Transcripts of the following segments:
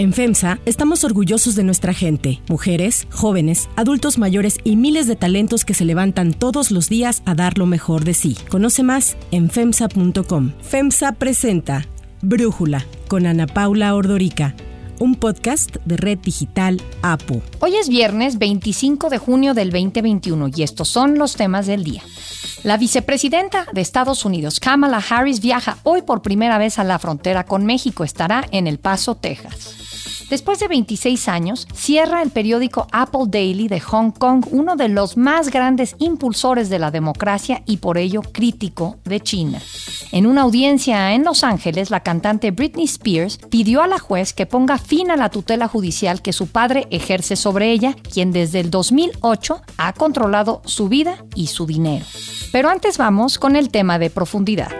En FEMSA estamos orgullosos de nuestra gente, mujeres, jóvenes, adultos mayores y miles de talentos que se levantan todos los días a dar lo mejor de sí. Conoce más en FEMSA.com. FEMSA presenta Brújula con Ana Paula Ordorica un podcast de Red Digital APU. Hoy es viernes 25 de junio del 2021 y estos son los temas del día. La vicepresidenta de Estados Unidos, Kamala Harris, viaja hoy por primera vez a la frontera con México. Estará en El Paso, Texas. Después de 26 años, cierra el periódico Apple Daily de Hong Kong, uno de los más grandes impulsores de la democracia y por ello crítico de China. En una audiencia en Los Ángeles, la cantante Britney Spears pidió a la juez que ponga fin a la tutela judicial que su padre ejerce sobre ella, quien desde el 2008 ha controlado su vida y su dinero. Pero antes vamos con el tema de profundidad.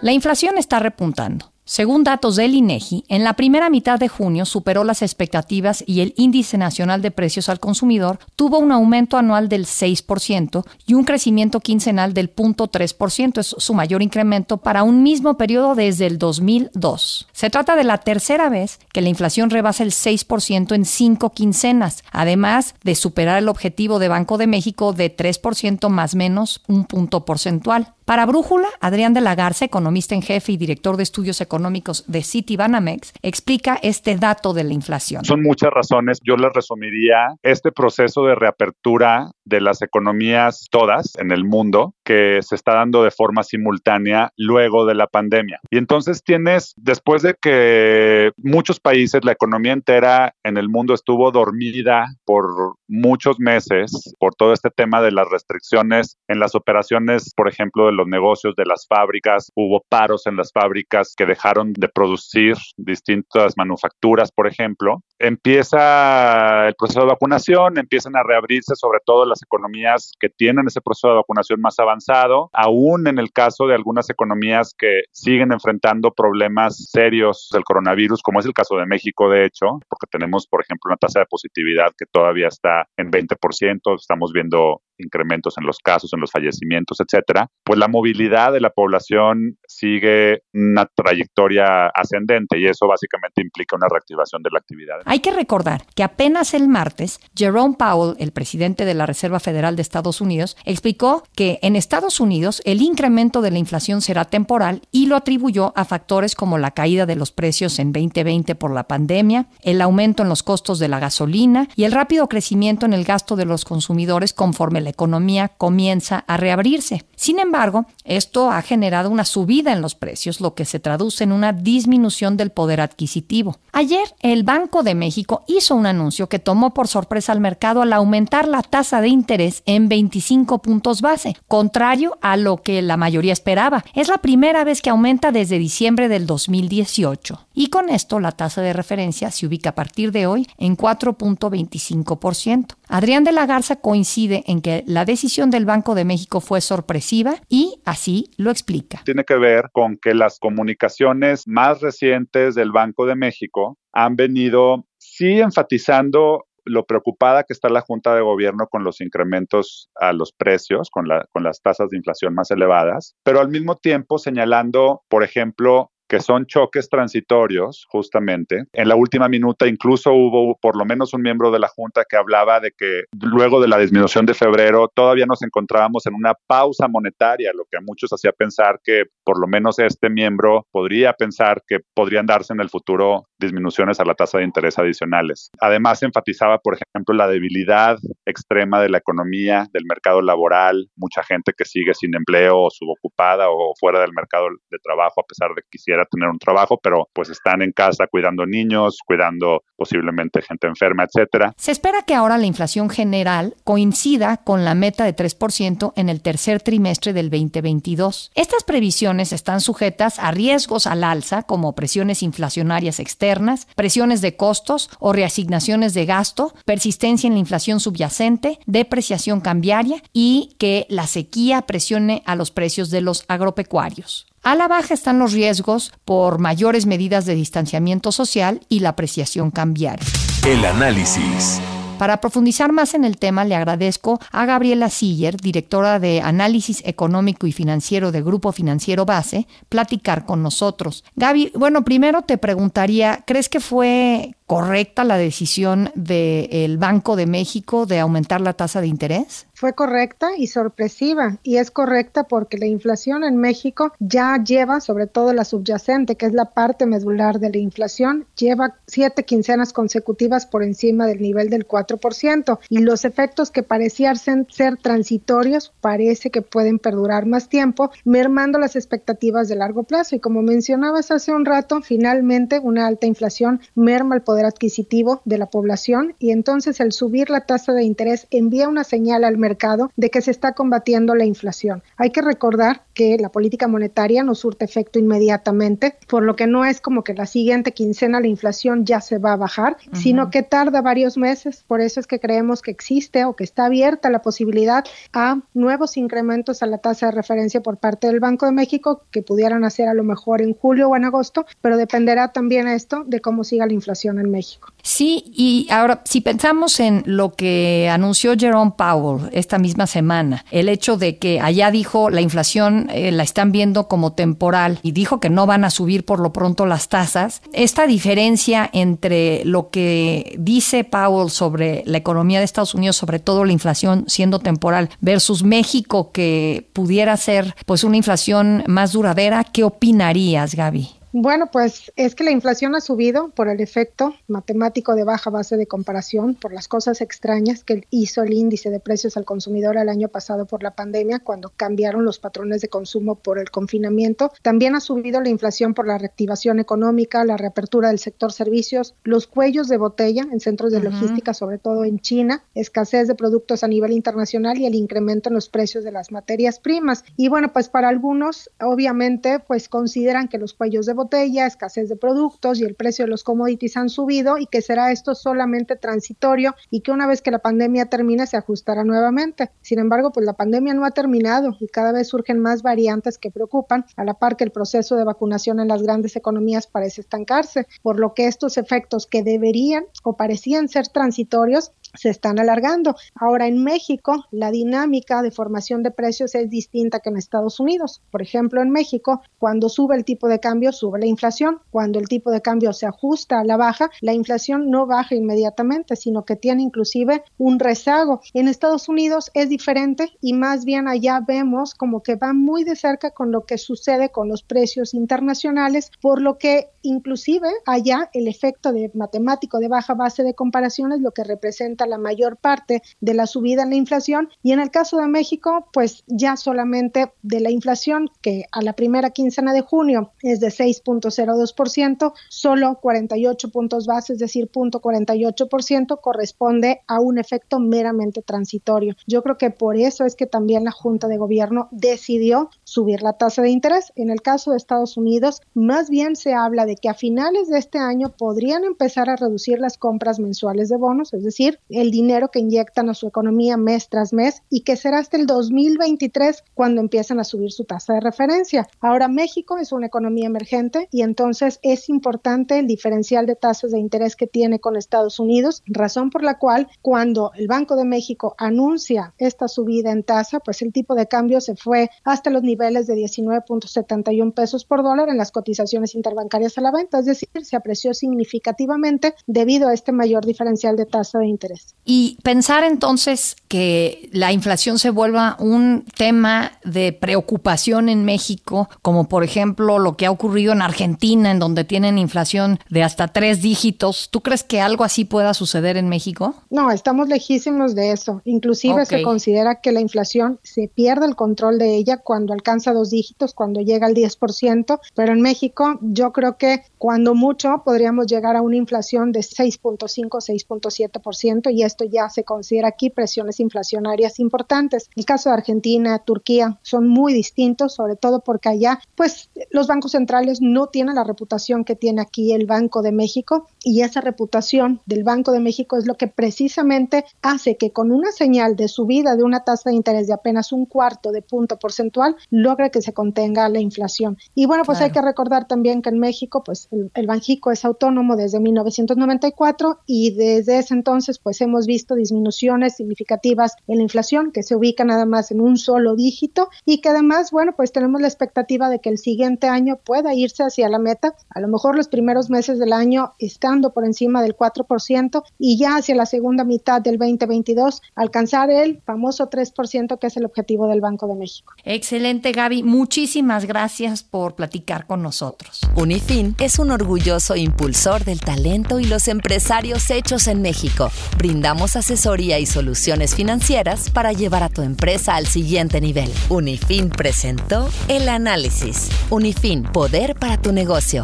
La inflación está repuntando. Según datos del INEGI, en la primera mitad de junio superó las expectativas y el índice nacional de precios al consumidor tuvo un aumento anual del 6% y un crecimiento quincenal del 0.3%, es su mayor incremento para un mismo periodo desde el 2002. Se trata de la tercera vez que la inflación rebasa el 6% en cinco quincenas, además de superar el objetivo de Banco de México de 3% más menos un punto porcentual. Para Brújula, Adrián de la Garza, economista en jefe y director de estudios económicos de Citibanamex, explica este dato de la inflación. Son muchas razones. Yo les resumiría este proceso de reapertura de las economías todas en el mundo que se está dando de forma simultánea luego de la pandemia. Y entonces tienes, después de que muchos países, la economía entera en el mundo estuvo dormida por muchos meses por todo este tema de las restricciones en las operaciones, por ejemplo, de los negocios, de las fábricas. Hubo paros en las fábricas que dejaron de producir distintas manufacturas, por ejemplo. Empieza el proceso de vacunación, empiezan a reabrirse sobre todo las economías que tienen ese proceso de vacunación más avanzado, aún en el caso de algunas economías que siguen enfrentando problemas serios del coronavirus, como es el caso de México, de hecho, porque tenemos, por ejemplo, una tasa de positividad que todavía está en 20%, estamos viendo incrementos en los casos, en los fallecimientos, etcétera, pues la movilidad de la población sigue una trayectoria ascendente y eso básicamente implica una reactivación de la actividad. Hay que recordar que apenas el martes, Jerome Powell, el presidente de la Reserva Federal de Estados Unidos, explicó que en Estados Unidos el incremento de la inflación será temporal y lo atribuyó a factores como la caída de los precios en 2020 por la pandemia, el aumento en los costos de la gasolina y el rápido crecimiento en el gasto de los consumidores conforme la economía comienza a reabrirse. Sin embargo, esto ha generado una subida en los precios, lo que se traduce en una disminución del poder adquisitivo. Ayer, el Banco de México hizo un anuncio que tomó por sorpresa al mercado al aumentar la tasa de interés en 25 puntos base, contrario a lo que la mayoría esperaba. Es la primera vez que aumenta desde diciembre del 2018. Y con esto la tasa de referencia se ubica a partir de hoy en 4.25%. Adrián de la Garza coincide en que la decisión del Banco de México fue sorpresiva y así lo explica. Tiene que ver con que las comunicaciones más recientes del Banco de México han venido sí enfatizando lo preocupada que está la Junta de Gobierno con los incrementos a los precios, con, la, con las tasas de inflación más elevadas, pero al mismo tiempo señalando, por ejemplo, que son choques transitorios, justamente. En la última minuta incluso hubo por lo menos un miembro de la Junta que hablaba de que luego de la disminución de febrero todavía nos encontrábamos en una pausa monetaria, lo que a muchos hacía pensar que por lo menos este miembro podría pensar que podrían darse en el futuro disminuciones a la tasa de interés adicionales. Además, enfatizaba, por ejemplo, la debilidad extrema de la economía, del mercado laboral, mucha gente que sigue sin empleo o subocupada o fuera del mercado de trabajo a pesar de que quisiera tener un trabajo, pero pues están en casa cuidando niños, cuidando posiblemente gente enferma, etcétera. Se espera que ahora la inflación general coincida con la meta de 3% en el tercer trimestre del 2022. Estas previsiones están sujetas a riesgos al alza como presiones inflacionarias externas, presiones de costos o reasignaciones de gasto, persistencia en la inflación subyacente, depreciación cambiaria y que la sequía presione a los precios de los agropecuarios. A la baja están los riesgos por mayores medidas de distanciamiento social y la apreciación cambiaria. El análisis. Para profundizar más en el tema, le agradezco a Gabriela Siller, directora de Análisis Económico y Financiero de Grupo Financiero Base, platicar con nosotros. Gaby, bueno, primero te preguntaría, ¿crees que fue correcta la decisión del Banco de México de aumentar la tasa de interés? Fue correcta y sorpresiva, y es correcta porque la inflación en México ya lleva, sobre todo la subyacente, que es la parte medular de la inflación, lleva siete quincenas consecutivas por encima del nivel del 4%, y los efectos que parecían ser transitorios parece que pueden perdurar más tiempo, mermando las expectativas de largo plazo. Y como mencionabas hace un rato, finalmente una alta inflación merma el poder poder adquisitivo de la población y entonces el subir la tasa de interés envía una señal al mercado de que se está combatiendo la inflación. Hay que recordar que la política monetaria no surte efecto inmediatamente, por lo que no es como que la siguiente quincena la inflación ya se va a bajar, sino que tarda varios meses. Por eso es que creemos que existe o que está abierta la posibilidad a nuevos incrementos a la tasa de referencia por parte del Banco de México que pudieran hacer a lo mejor en julio o en agosto, pero dependerá también esto de cómo siga la inflación México. Sí, y ahora si pensamos en lo que anunció Jerome Powell esta misma semana, el hecho de que allá dijo la inflación eh, la están viendo como temporal y dijo que no van a subir por lo pronto las tasas, esta diferencia entre lo que dice Powell sobre la economía de Estados Unidos, sobre todo la inflación siendo temporal, versus México que pudiera ser pues una inflación más duradera, ¿qué opinarías, Gaby? Bueno, pues es que la inflación ha subido por el efecto matemático de baja base de comparación, por las cosas extrañas que hizo el índice de precios al consumidor el año pasado por la pandemia, cuando cambiaron los patrones de consumo por el confinamiento. También ha subido la inflación por la reactivación económica, la reapertura del sector servicios, los cuellos de botella en centros de logística, sobre todo en China, escasez de productos a nivel internacional y el incremento en los precios de las materias primas. Y bueno, pues para algunos, obviamente, pues consideran que los cuellos de botella escasez de productos y el precio de los commodities han subido y que será esto solamente transitorio y que una vez que la pandemia termine se ajustará nuevamente. Sin embargo, pues la pandemia no ha terminado y cada vez surgen más variantes que preocupan, a la par que el proceso de vacunación en las grandes economías parece estancarse, por lo que estos efectos que deberían o parecían ser transitorios se están alargando. Ahora en México la dinámica de formación de precios es distinta que en Estados Unidos. Por ejemplo, en México, cuando sube el tipo de cambio, sube la inflación. Cuando el tipo de cambio se ajusta a la baja, la inflación no baja inmediatamente, sino que tiene inclusive un rezago. En Estados Unidos es diferente y más bien allá vemos como que va muy de cerca con lo que sucede con los precios internacionales, por lo que inclusive allá el efecto de matemático de baja base de comparación es lo que representa la mayor parte de la subida en la inflación y en el caso de México, pues ya solamente de la inflación que a la primera quincena de junio es de 6.02%, solo 48 puntos base, es decir, 0.48% corresponde a un efecto meramente transitorio. Yo creo que por eso es que también la Junta de Gobierno decidió subir la tasa de interés. En el caso de Estados Unidos, más bien se habla de que a finales de este año podrían empezar a reducir las compras mensuales de bonos, es decir, el dinero que inyectan a su economía mes tras mes y que será hasta el 2023 cuando empiezan a subir su tasa de referencia. Ahora México es una economía emergente y entonces es importante el diferencial de tasas de interés que tiene con Estados Unidos, razón por la cual cuando el Banco de México anuncia esta subida en tasa, pues el tipo de cambio se fue hasta los niveles de 19.71 pesos por dólar en las cotizaciones interbancarias a la venta, es decir, se apreció significativamente debido a este mayor diferencial de tasa de interés. Y pensar entonces que la inflación se vuelva un tema de preocupación en México, como por ejemplo lo que ha ocurrido en Argentina, en donde tienen inflación de hasta tres dígitos, ¿tú crees que algo así pueda suceder en México? No, estamos lejísimos de eso. Inclusive se considera que la inflación se pierde el control de ella cuando alcanza dos dígitos, cuando llega al 10%, pero en México yo creo que cuando mucho podríamos llegar a una inflación de 6.5, 6.7% y esto ya se considera aquí presiones inflacionarias importantes. El caso de Argentina, Turquía son muy distintos, sobre todo porque allá pues los bancos centrales no tienen la reputación que tiene aquí el Banco de México y esa reputación del Banco de México es lo que precisamente hace que con una señal de subida de una tasa de interés de apenas un cuarto de punto porcentual logre que se contenga la inflación. Y bueno, pues hay que recordar también que en México pues el, el Banjico es autónomo desde 1994 y desde ese entonces pues hemos visto disminuciones significativas en la inflación, que se ubica nada más en un solo dígito y que además, bueno, pues tenemos la expectativa de que el siguiente año pueda irse hacia la meta, a lo mejor los primeros meses del año estando por encima del 4% y ya hacia la segunda mitad del 2022 alcanzar el famoso 3% que es el objetivo del Banco de México. Excelente, Gaby. Muchísimas gracias por platicar con nosotros. Unifin es un orgulloso impulsor del talento y los empresarios hechos en México. Brindamos asesoría y soluciones financieras para llevar a tu empresa al siguiente nivel. Unifin presentó el análisis. Unifin, poder para tu negocio.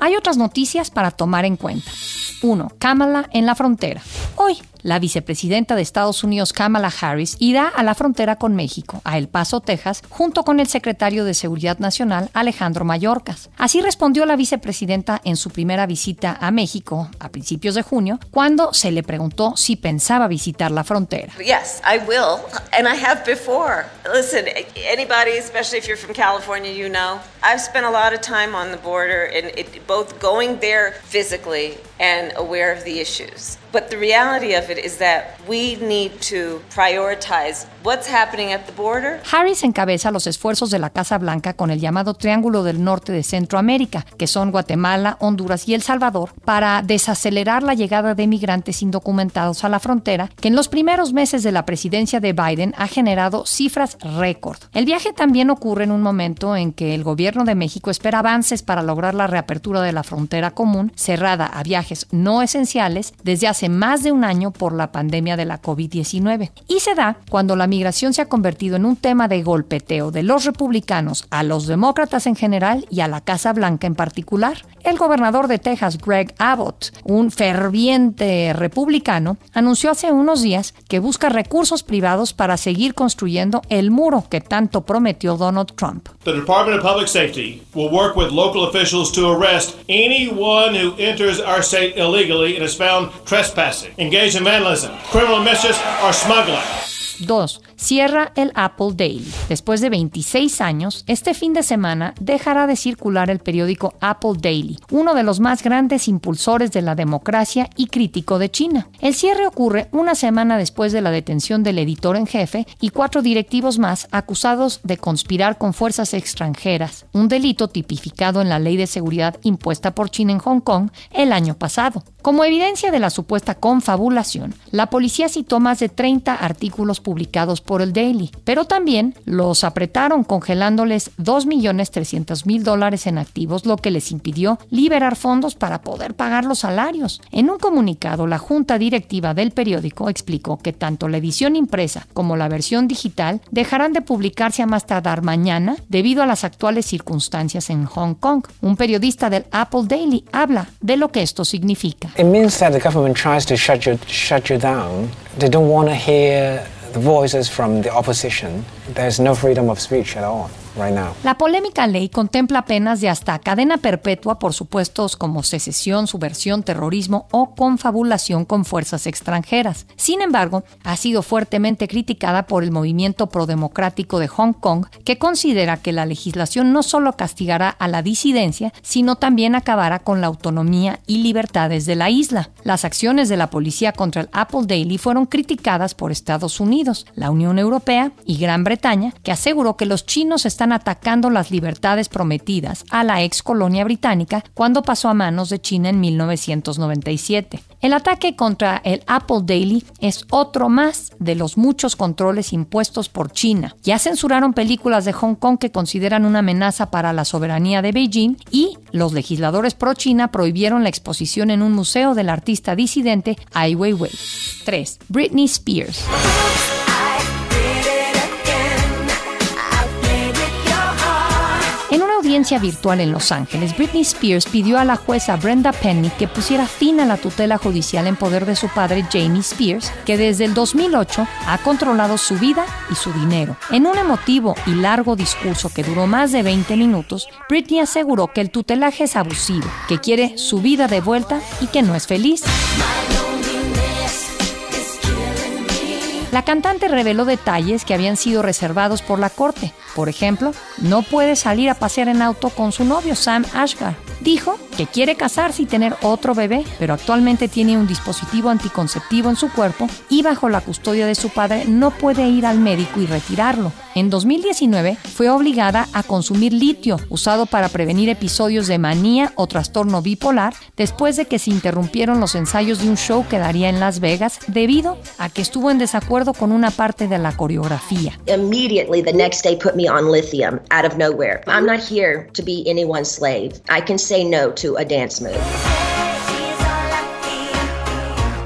Hay otras noticias para tomar en cuenta. 1. Kamala en la frontera. Hoy, la vicepresidenta de Estados Unidos, Kamala Harris, irá a la frontera con México, a El Paso, Texas, junto con el secretario de Seguridad Nacional, Alejandro Mayorkas. Así respondió la vicepresidenta en su primera visita a México a principios de junio, cuando se le preguntó si pensaba visitar la frontera. Yes, I will, and I have before. Listen, anybody, especially if you're from California, you know, I've spent a lot of time on the border, and it, both going there physically and aware of the issues. But the reality of is that we need to prioritize what's happening at the border. Harris encabeza los esfuerzos de la Casa Blanca con el llamado Triángulo del Norte de Centroamérica, que son Guatemala, Honduras y El Salvador, para desacelerar la llegada de migrantes indocumentados a la frontera, que en los primeros meses de la presidencia de Biden ha generado cifras récord. El viaje también ocurre en un momento en que el gobierno de México espera avances para lograr la reapertura de la frontera común, cerrada a viajes no esenciales desde hace más de un año por la pandemia de la COVID-19. Y se da cuando la migración se ha convertido en un tema de golpeteo de los republicanos a los demócratas en general y a la Casa Blanca en particular. El gobernador de Texas, Greg Abbott, un ferviente republicano, anunció hace unos días que busca recursos privados para seguir construyendo el muro que tanto prometió Donald Trump. The Department of Public Safety will work with local officials to arrest anyone who enters our state illegally and is found trespassing, engaged vandalism, criminal mischief, or smuggling. 2. Cierra el Apple Daily. Después de 26 años, este fin de semana dejará de circular el periódico Apple Daily, uno de los más grandes impulsores de la democracia y crítico de China. El cierre ocurre una semana después de la detención del editor en jefe y cuatro directivos más acusados de conspirar con fuerzas extranjeras, un delito tipificado en la ley de seguridad impuesta por China en Hong Kong el año pasado. Como evidencia de la supuesta confabulación, la policía citó más de 30 artículos publicados por el Daily, pero también los apretaron congelándoles 2.300.000 dólares en activos, lo que les impidió liberar fondos para poder pagar los salarios. En un comunicado, la junta directiva del periódico explicó que tanto la edición impresa como la versión digital dejarán de publicarse a más tardar mañana debido a las actuales circunstancias en Hong Kong. Un periodista del Apple Daily habla de lo que esto significa. It means that the government tries to shut you, shut you down. They don't want to hear the voices from the opposition. There's no freedom of speech at all. La polémica ley contempla penas de hasta cadena perpetua por supuestos como secesión, subversión, terrorismo o confabulación con fuerzas extranjeras. Sin embargo, ha sido fuertemente criticada por el movimiento prodemocrático de Hong Kong, que considera que la legislación no solo castigará a la disidencia, sino también acabará con la autonomía y libertades de la isla. Las acciones de la policía contra el Apple Daily fueron criticadas por Estados Unidos, la Unión Europea y Gran Bretaña, que aseguró que los chinos están atacando las libertades prometidas a la ex colonia británica cuando pasó a manos de China en 1997. El ataque contra el Apple Daily es otro más de los muchos controles impuestos por China. Ya censuraron películas de Hong Kong que consideran una amenaza para la soberanía de Beijing y los legisladores pro-China prohibieron la exposición en un museo del artista disidente Ai Weiwei. 3. Britney Spears. Virtual en Los Ángeles, Britney Spears pidió a la jueza Brenda Penny que pusiera fin a la tutela judicial en poder de su padre Jamie Spears, que desde el 2008 ha controlado su vida y su dinero. En un emotivo y largo discurso que duró más de 20 minutos, Britney aseguró que el tutelaje es abusivo, que quiere su vida de vuelta y que no es feliz. La cantante reveló detalles que habían sido reservados por la corte. Por ejemplo, no puede salir a pasear en auto con su novio Sam Ashgar. Dijo que quiere casarse y tener otro bebé, pero actualmente tiene un dispositivo anticonceptivo en su cuerpo y bajo la custodia de su padre no puede ir al médico y retirarlo. En 2019 fue obligada a consumir litio usado para prevenir episodios de manía o trastorno bipolar después de que se interrumpieron los ensayos de un show que daría en Las Vegas debido a que estuvo en desacuerdo con una parte de la coreografía. Immediately the next day me on lithium out of nowhere. I'm not here to be anyone's slave. I can say no to a dance move.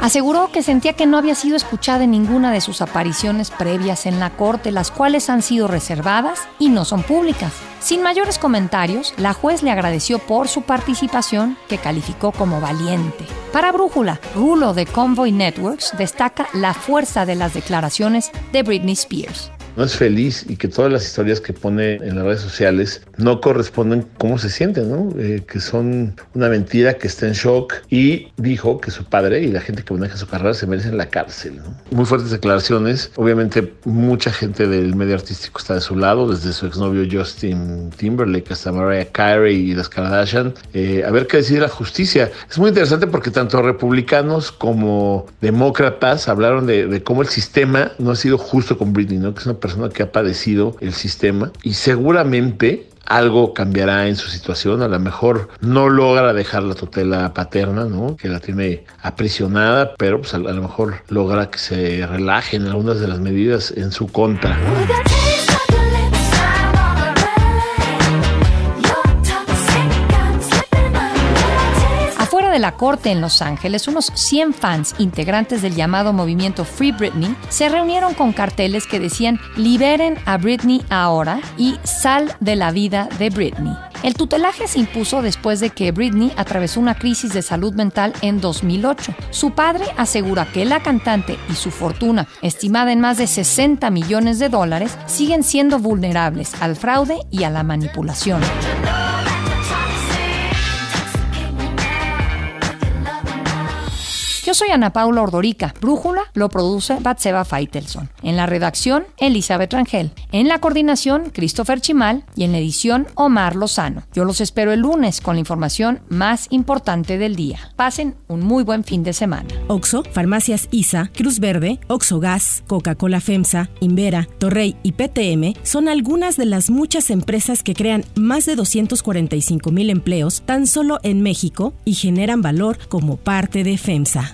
Aseguró que sentía que no había sido escuchada en ninguna de sus apariciones previas en la corte, las cuales han sido reservadas y no son públicas. Sin mayores comentarios, la juez le agradeció por su participación, que calificó como valiente. Para Brújula, Rulo de Convoy Networks destaca la fuerza de las declaraciones de Britney Spears no es feliz y que todas las historias que pone en las redes sociales no corresponden cómo se siente, ¿no? Eh, que son una mentira, que está en shock y dijo que su padre y la gente que maneja su carrera se merecen la cárcel. ¿no? Muy fuertes declaraciones. Obviamente mucha gente del medio artístico está de su lado, desde su exnovio Justin Timberlake hasta Mariah Carey y las Kardashian. Eh, a ver qué decide la justicia. Es muy interesante porque tanto republicanos como demócratas hablaron de, cómo el sistema no ha sido justo con Britney, ¿no? Que es una persona que ha padecido el sistema y seguramente algo cambiará en su situación, a lo mejor no logra dejar la tutela paterna, ¿no? que la tiene aprisionada, pero pues a, lo mejor logra que se relajen algunas de las medidas en su contra. La corte en Los Ángeles, unos 100 fans integrantes del llamado movimiento Free Britney se reunieron con carteles que decían liberen a Britney ahora y sal de la vida de Britney. El tutelaje se impuso después de que Britney atravesó una crisis de salud mental en 2008. Su padre asegura que la cantante y su fortuna, estimada en más de 60 millones de dólares, siguen siendo vulnerables al fraude y a la manipulación. Yo soy Ana Paula Ordorica. Brújula lo produce Batseba Feitelson. En la redacción, Elizabeth Rangel. En la coordinación, Christopher Chimal. Y en la edición, Omar Lozano. Yo los espero el lunes con la información más importante del día. Pasen un muy buen fin de semana. Oxo, Farmacias ISA, Cruz Verde, Oxo Gas, Coca-Cola FEMSA, Invera, Torrey y PTM son algunas de las muchas empresas que crean más de 245 mil empleos tan solo en México y generan valor como parte de FEMSA.